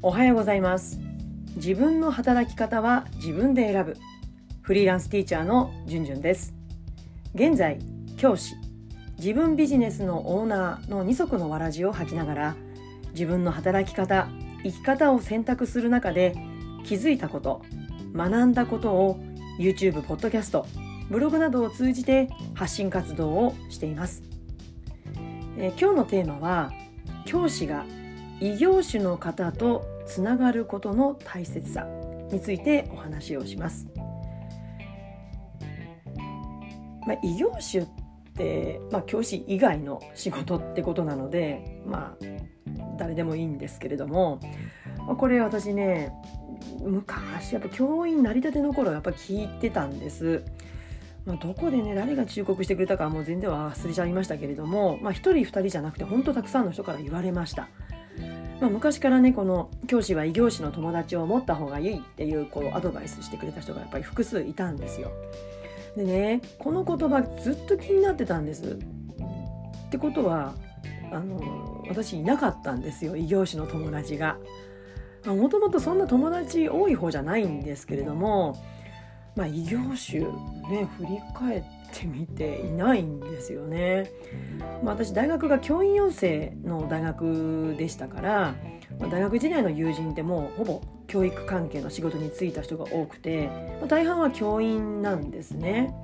おはようございます。自分の働き方は自分で選ぶ。フリーランスティーチャーのじゅんじゅんです。現在教師。自分ビジネスのオーナーの二足のわらじを履きながら自分の働き方生き方を選択する中で気づいたこと学んだことを YouTube、ポッドキャストブログなどを通じて発信活動をしています、え、今日のテーマは教師が異業種の方とつながることの大切さについてお話をします。まあ、異業種って、まあ、教師以外の仕事ってことなので、まあ、誰でもいいんですけれども、まあ、これ私ね昔やっぱ教員なりたての頃やっぱ聞いてたんです。まあ、どこでね誰が忠告してくれたかもう全然忘れちゃいましたけれども、まあ、1人2人じゃなくて本当たくさんの人から言われました。まあ、昔からねこの教師は異業種の友達を持った方がいいっていうこうアドバイスしてくれた人がやっぱり複数いたんですよ。でねこの言葉ずっと気になってたんです。ってことはあの私いなかったんですよ異業種の友達が。もともとそんな友達多い方じゃないんですけれども、まあ、異業種ね振り返ってみていないんですよね。まあ、私大学が教員養成の大学でしたから、まあ、大学時代の友人ってもうほぼ教育関係の仕事に就いた人が多くて、まあ、大半は教員なんですね。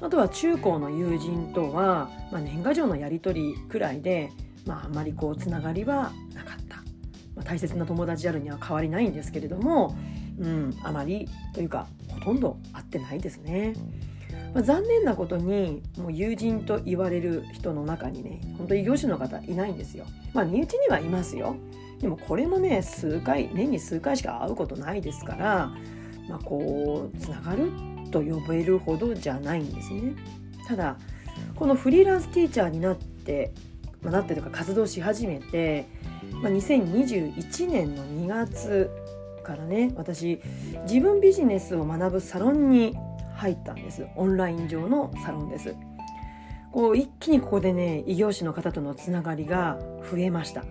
あとは中高の友人とは、まあ、年賀状のやり取りくらいで、まあ、あんまりこうつながりはなかった、まあ、大切な友達であるには変わりないんですけれども、うん、あまりというかほとんど会ってないですね。まあ、残念なことにもう友人と言われる人の中にね本当異業種の方いないんですよ。まあ身内にはいますよ。でもこれもね数回年に数回しか会うことないですから、まあ、こうつながると呼べるほどじゃないんですね。ただこのフリーランスティーチャーになって、まあ、なってとか活動し始めて、まあ、2021年の2月からね私自分ビジネスを学ぶサロンに入ったんです。オンライン上のサロンです。こう一気にここでね異業種の方とのつながりが増えました。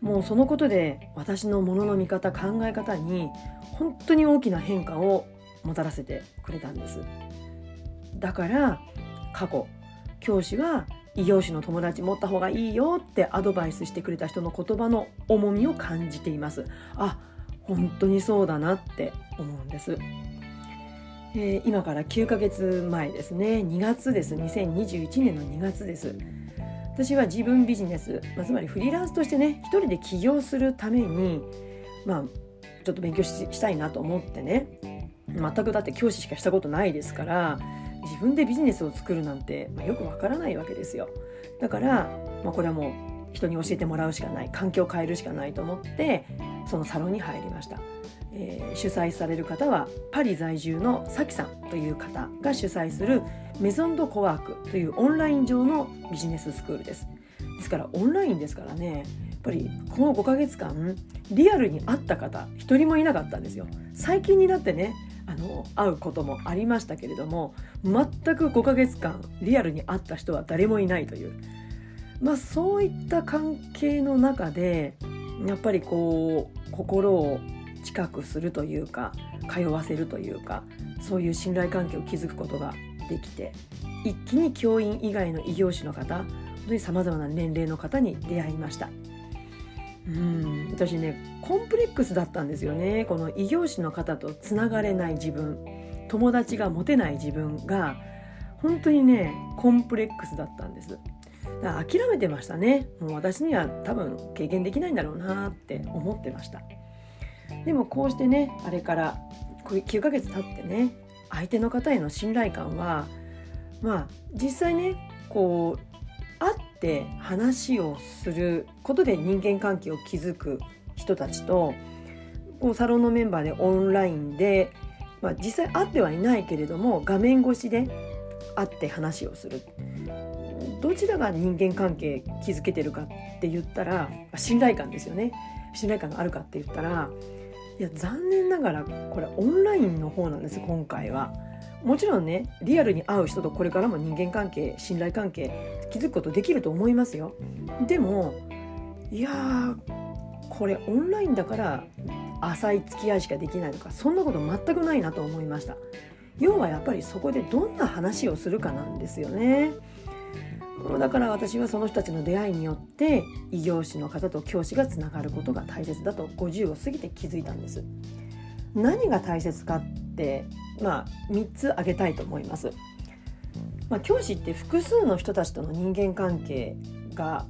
もうそのことで私のものの見方考え方に本当に大きな変化をもたらせてくれたんです。だから過去教師は異業種の友達持った方がいいよってアドバイスしてくれた人の言葉の重みを感じています。あ本当にそうだなって思うんです。えー、今から9ヶ月前ですね。2月です。2021年の2月です。私は自分ビジネス、まあ、つまりフリーランスとしてね一人で起業するためにまあちょっと勉強したいなと思ってね。全くだって教師しかしたことないですから自分でビジネスを作るなんて、まあ、よくわからないわけですよ。だから、まあ、これはもう人に教えてもらうしかない環境を変えるしかないと思ってそのサロンに入りました。えー、主催される方はパリ在住のサキさんという方が主催するメゾンドコワークというオンライン上のビジネススクールです。ですからオンラインですからねやっぱりこの5ヶ月間リアルに会った方一人もいなかったんですよ。最近になってねあの会うこともありましたけれども全く5ヶ月間リアルに会った人は誰もいないという、まあ、そういった関係の中でやっぱりこう心を近くするというか通わせるというかそういう信頼関係を築くことができて一気に教員以外の異業種の方本当にさまざまな年齢の方に出会いました。うん私ねコンプレックスだったんですよね。この異業種の方とつながれない自分友達が持てない自分が本当にねコンプレックスだったんです。だから諦めてましたね。もう私には多分経験できないんだろうなって思ってました。でもこうしてねあれから9ヶ月経ってね相手の方への信頼感はまあ実際ねこう会って話をすることで人間関係を築く人たちとこうサロンのメンバーでオンラインで、まあ、実際会ってはいないけれども画面越しで会って話をする。どちらが人間関係築けてるかって言ったら信頼感ですよね。信頼感があるかって言ったらいや残念ながらこれオンラインの方なんです今回は。もちろんねリアルに会う人とこれからも人間関係信頼関係築くことできると思いますよ。でもいやこれオンラインだから浅い付き合いしかできないとかそんなこと全くないなと思いました要はやっぱりそこでどんな話をするかなんですよねだから私はその人たちの出会いによって異業種の方と教師がつながることが大切だと50を過ぎて気づいたんです。何が大切かってまあ3つ挙げたいと思います、まあ、教師って複数の人たちとの人間関係が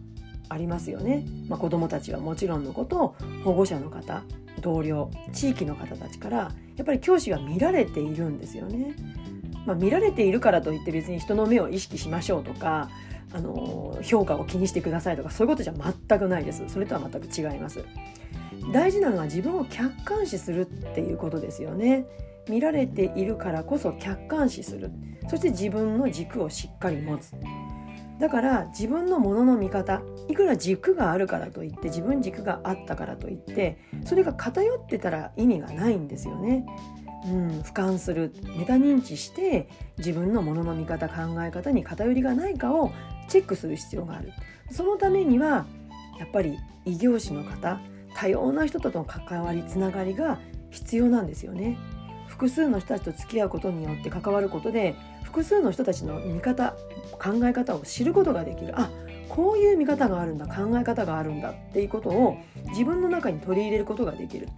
ありますよね、まあ、子どもたちはもちろんのこと保護者の方同僚地域の方たちからやっぱり教師は見られているんですよね。まあ、見られているからといって別に人の目を意識しましょうとかあの評価を気にしてくださいとかそういうことじゃ全くないです。それとは全く違います。大事なのは自分を客観視するっていうことですよね。見られているからこそ客観視する。そして自分の軸をしっかり持つ。だから自分のものの見方いくら軸があるからといって自分軸があったからといってそれが偏ってたら意味がないんですよね。うん、俯瞰するメタ認知して自分のものの見方考え方に偏りがないかをチェックする必要がある。そのためにはやっぱり異業種の方多様な人との関わりつながりが必要なんですよね。複数の人たちと付き合うことによって関わることで複数の人たちの見方考え方を知ることができる。あこういう見方があるんだ考え方があるんだっていうことを自分の中に取り入れることができる。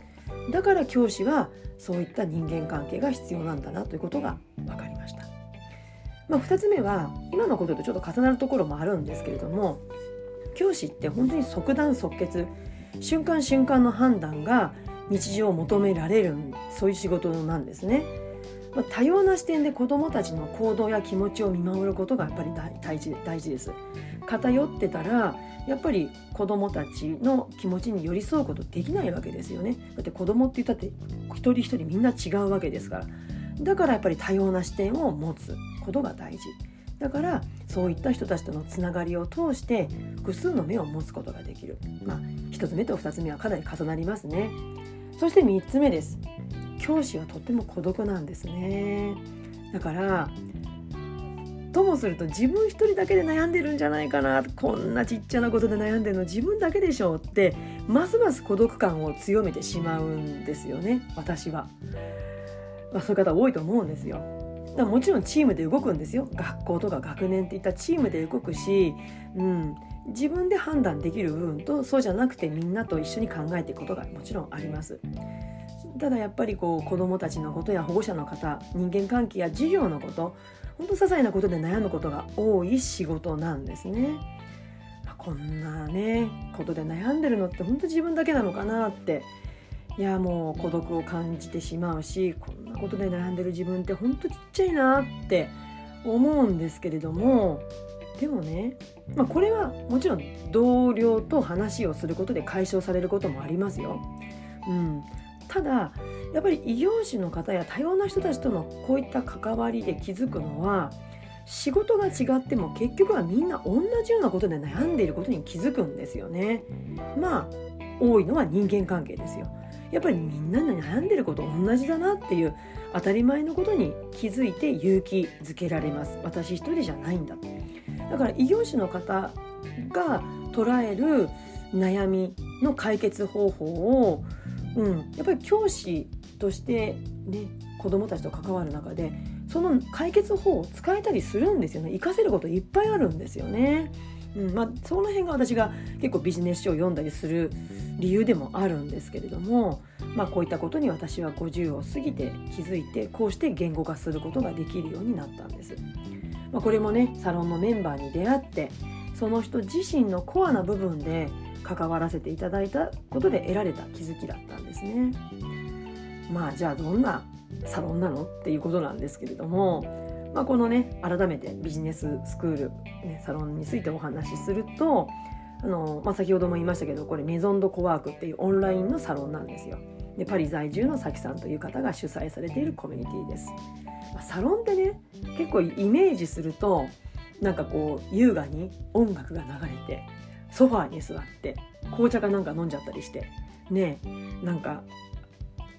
だから教師はそういった人間関係が必要なんだなということが分かりました、まあ、2つ目は今のこととちょっと重なるところもあるんですけれども教師って本当に即断即決瞬間瞬間の判断が日常を求められるそういう仕事なんですね。まあ、多様な視点で子どもたちの行動や気持ちを見守ることがやっぱり大事大事です。偏ってたらやっぱり子どもたちの気持ちに寄り添うことできないわけですよね。だって子どもって言ったって一人一人みんな違うわけですから。だからやっぱり多様な視点を持つことが大事。だからそういった人たちとのつながりを通して複数の目を持つことができる。まあ1つ目と2つ目はかなり重なりますね。そして3つ目です。教師はとっても孤独なんですねだからともすると自分一人だけで悩んでるんじゃないかな。こんなちっちゃなことで悩んでるの。自分だけでしょうってますます孤独感を強めてしまうんですよね。私は、まあ、そういう方多いと思うんですよ。だもちろんチームで動くんですよ。学校とか学年っていったチームで動くし、うん、自分で判断できる部分とそうじゃなくてみんなと一緒に考えていくことがもちろんあります。ただやっぱりこう子どもたちのことや保護者の方人間関係や授業のこと本当些細なことで悩むことが多い仕事なんですね。まこんなねことで悩んでるのって本当自分だけなのかなっていやもう孤独を感じてしまうしこんなことで悩んでる自分って本当ちっちゃいなって思うんですけれどもでもね、まあ、これはもちろん同僚と話をすることで解消されることもありますよ。うん、ただやっぱり異業種の方や多様な人たちとのこういった関わりで気づくのは仕事が違っても結局はみんな同じようなことで悩んでいることに気づくんですよね。まあ多いのは人間関係ですよ。やっぱりみんなで悩んでること同じだなっていう当たり前のことに気づいて勇気づけられます。私一人じゃないんだ。だから異業種の方が捉える悩みの解決方法をうん、やっぱり教師としてね子どもたちと関わる中でその解決法を使えたりするんですよね活かせることいっぱいあるんですよね。うんまあ、その辺が私が結構ビジネス書を読んだりする理由でもあるんですけれども、まあ、こういったことに私は50を過ぎて気づいてこうして言語化することができるようになったんです。まあ、これもねサロンのメンバーに出会ってその人自身のコアな部分で関わらせていただいたことで得られた気づきだったんですね。まあじゃあどんなサロンなのっていうことなんですけれども、まあ、このね改めてビジネススクール、ね、サロンについてお話しするとあの、まあ、先ほども言いましたけどこれメゾンドコワークっていうオンラインのサロンなんですよ。でパリ在住のさきさんという方が主催されているコミュニティです。まあ、サロンってね結構イメージするとなんかこう優雅に音楽が流れてソファーに座って紅茶かなんか飲んじゃったりしてねなんか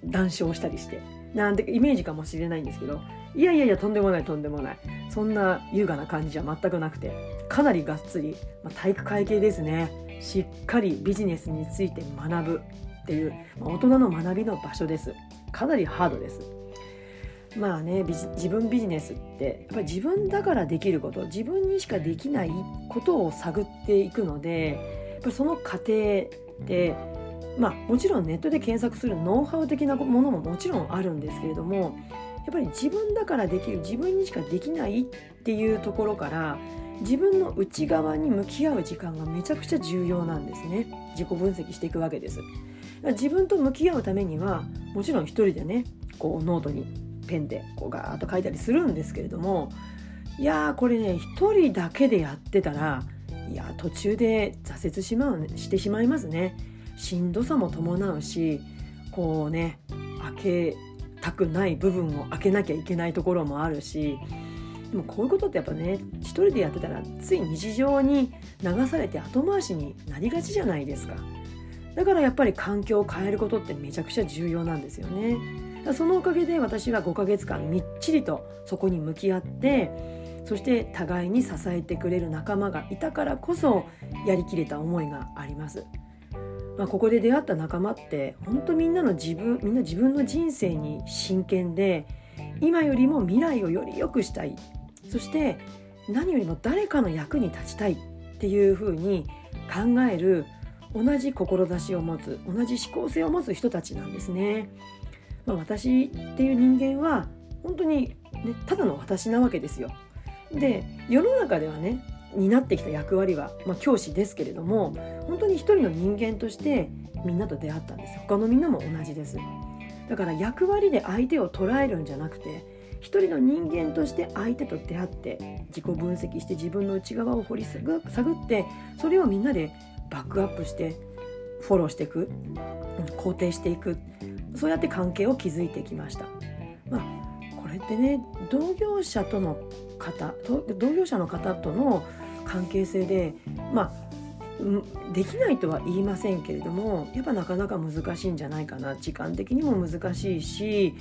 談笑したりしてなんてイメージかもしれないんですけどいやいやいやとんでもないとんでもない。そんな優雅な感じじゃ全くなくてかなりがっつり、まあ、体育会系ですね。しっかりビジネスについて学ぶっていう、まあ、大人の学びの場所です。かなりハードです。まあね自分ビジネスってやっぱり自分だからできること自分にしかできないことを探っていくのでやっぱその過程でまあもちろんネットで検索するノウハウ的なものももちろんあるんですけれどもやっぱり自分だからできる自分にしかできないっていうところから自分の内側に向き合う時間がめちゃくちゃ重要なんですね。自己分析していくわけです。自分と向き合うためにはもちろん一人でねこうノートにペンでこうガーッと書いたりするんですけれどもいやーこれね一人だけでやってたらいや途中で挫折しまうしてしまいますね。しんどさも伴うしこうね開けたくない部分を開けなきゃいけないところもあるしでもこういうことってやっぱね一人でやってたらつい日常に流されて後回しになりがちじゃないですか。だからやっぱり環境を変えることってめちゃくちゃ重要なんですよね。そのおかげで私は5ヶ月間みっちりとそこに向き合ってそして互いに支えてくれる仲間がいたからこそやりきれた思いがあります。まあ、ここで出会った仲間って本当みんなの自分みんな自分の人生に真剣で今よりも未来をより良くしたいそして何よりも誰かの役に立ちたいっていうふうに考える同じ志を持つ同じ思考性を持つ人たちなんですね。まあ、私っていう人間は本当に、ね、ただの私なわけですよ。で世の中ではね担ってきた役割は、まあ、教師ですけれども本当に一人の人間としてみんなと出会ったんです。他のみんなも同じです。だから役割で相手を捉えるんじゃなくて一人の人間として相手と出会って自己分析して自分の内側を掘り探ってそれをみんなでバックアップしてフォローしていく肯定していく。そうやって関係を築いてきました。まあ、これってね同業者との方同業者の方との関係性でまあできないとは言いませんけれどもやっぱなかなか難しいんじゃないかな時間的にも難しいし、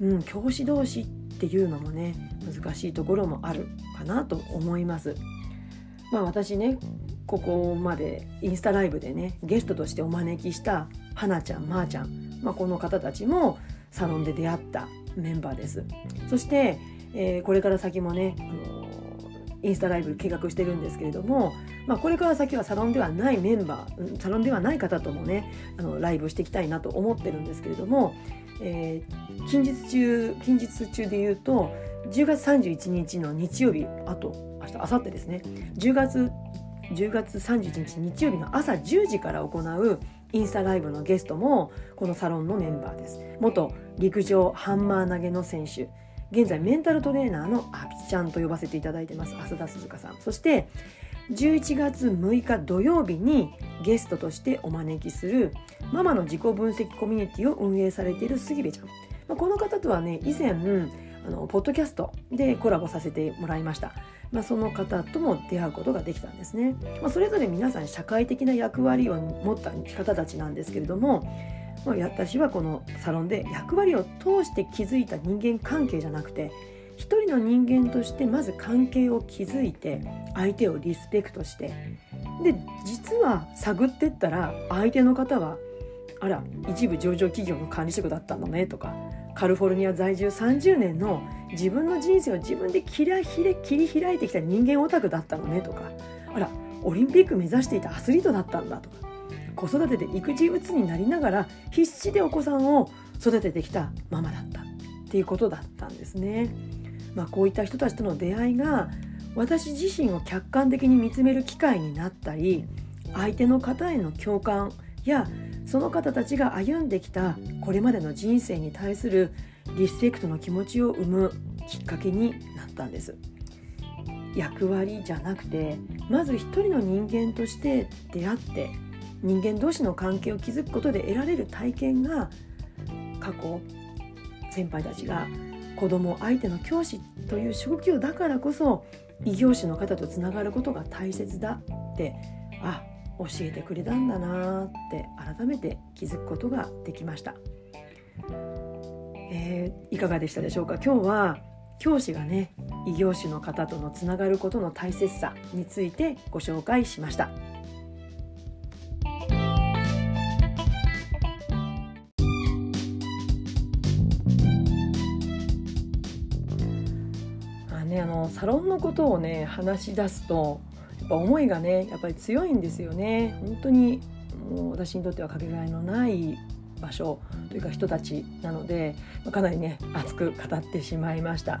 うん、教師同士っていうのもね難しいところもあるかなと思います。まあ、私ねここまでインスタライブでねゲストとしてお招きしたはなちゃんまー、あ、ちゃん、まあ、この方たちもサロンで出会ったメンバーです。そして、えー、これから先もね、あのインスタライブ計画してるんですけれども、まあ、これから先はサロンではないメンバーサロンではない方ともねあのライブしていきたいなと思ってるんですけれども、えー、近日中近日中で言うと10月31日の日曜日あと明日明後日ですね。10月10月31日日曜日の朝10時から行うインスタライブのゲストもこのサロンのメンバーです。元陸上ハンマー投げの選手。現在メンタルトレーナーのアピちゃんと呼ばせていただいてます。浅田鈴香さん。そして11月6日土曜日にゲストとしてお招きするママの自己分析コミュニティを運営されている杉部ちゃん、この方とはね以前あのポッドキャストでコラボさせてもらいましたまあ、その方とも出会うことができたんですね。まあ、それぞれ皆さん社会的な役割を持った方たちなんですけれども、まあ、私はこのサロンで役割を通して築いた人間関係じゃなくて一人の人間としてまず関係を築いて相手をリスペクトしてで実は探ってったら相手の方はあら一部上場企業の管理職だったのねとかカリフォルニア在住30年の自分の人生を自分で切り開いてきた人間オタクだったのねとか。あらオリンピック目指していたアスリートだったんだとか。子育てで育児うつになりながら必死でお子さんを育ててきたママだった。っていうことだったんですね。まあ、こういった人たちとの出会いが私自身を客観的に見つめる機会になったり相手の方への共感やその方たちが歩んできたこれまでの人生に対するリスペクトの気持ちを生むきっかけになったんです。役割じゃなくてまず一人の人間として出会って人間同士の関係を築くことで得られる体験が過去先輩たちが子供相手の教師という職業だからこそ異業種の方とつながることが大切だって教えてくれたんだなって改めて気づくことができました、えー、いかがでしたでしょうか？今日は教師がね異業種の方とのつながることの大切さについてご紹介しました。ね、あのサロンのことをね話し出すとぱ思いがねやっぱり強いんですよね本当にもう私にとってはかけがえのない場所というか人たちなのでかなりね熱く語ってしまいました。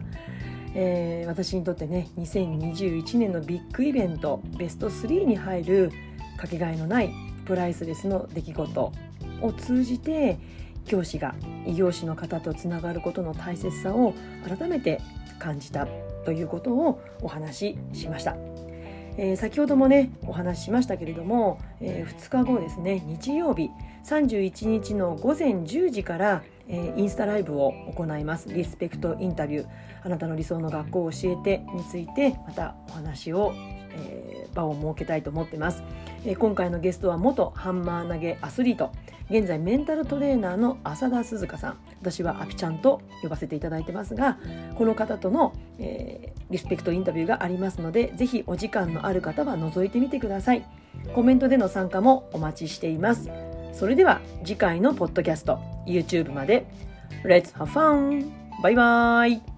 えー、私にとってね2021年のビッグイベントベスト3に入るかけがえのないプライスレスの出来事を通じて教師が異業種の方とつながることの大切さを改めて感じたということをお話ししました。えー、先ほどもねお話ししましたけれども、えー、2日後ですね日曜日31日の午前10時から、えー、インスタライブを行います。リスペクトインタビュー。あなたの理想の学校を教えてについてまたお話を、えー、場を設けたいと思ってます、えー、今回のゲストは元ハンマー投げアスリート現在メンタルトレーナーの浅田鈴香さん。私はアピちゃんと呼ばせていただいてますがこの方との、えー、リスペクトインタビューがありますのでぜひお時間のある方は覗いてみてください。コメントでの参加もお待ちしています。それでは次回のポッドキャスト YouTube まで。Let's have fun! バイバイ!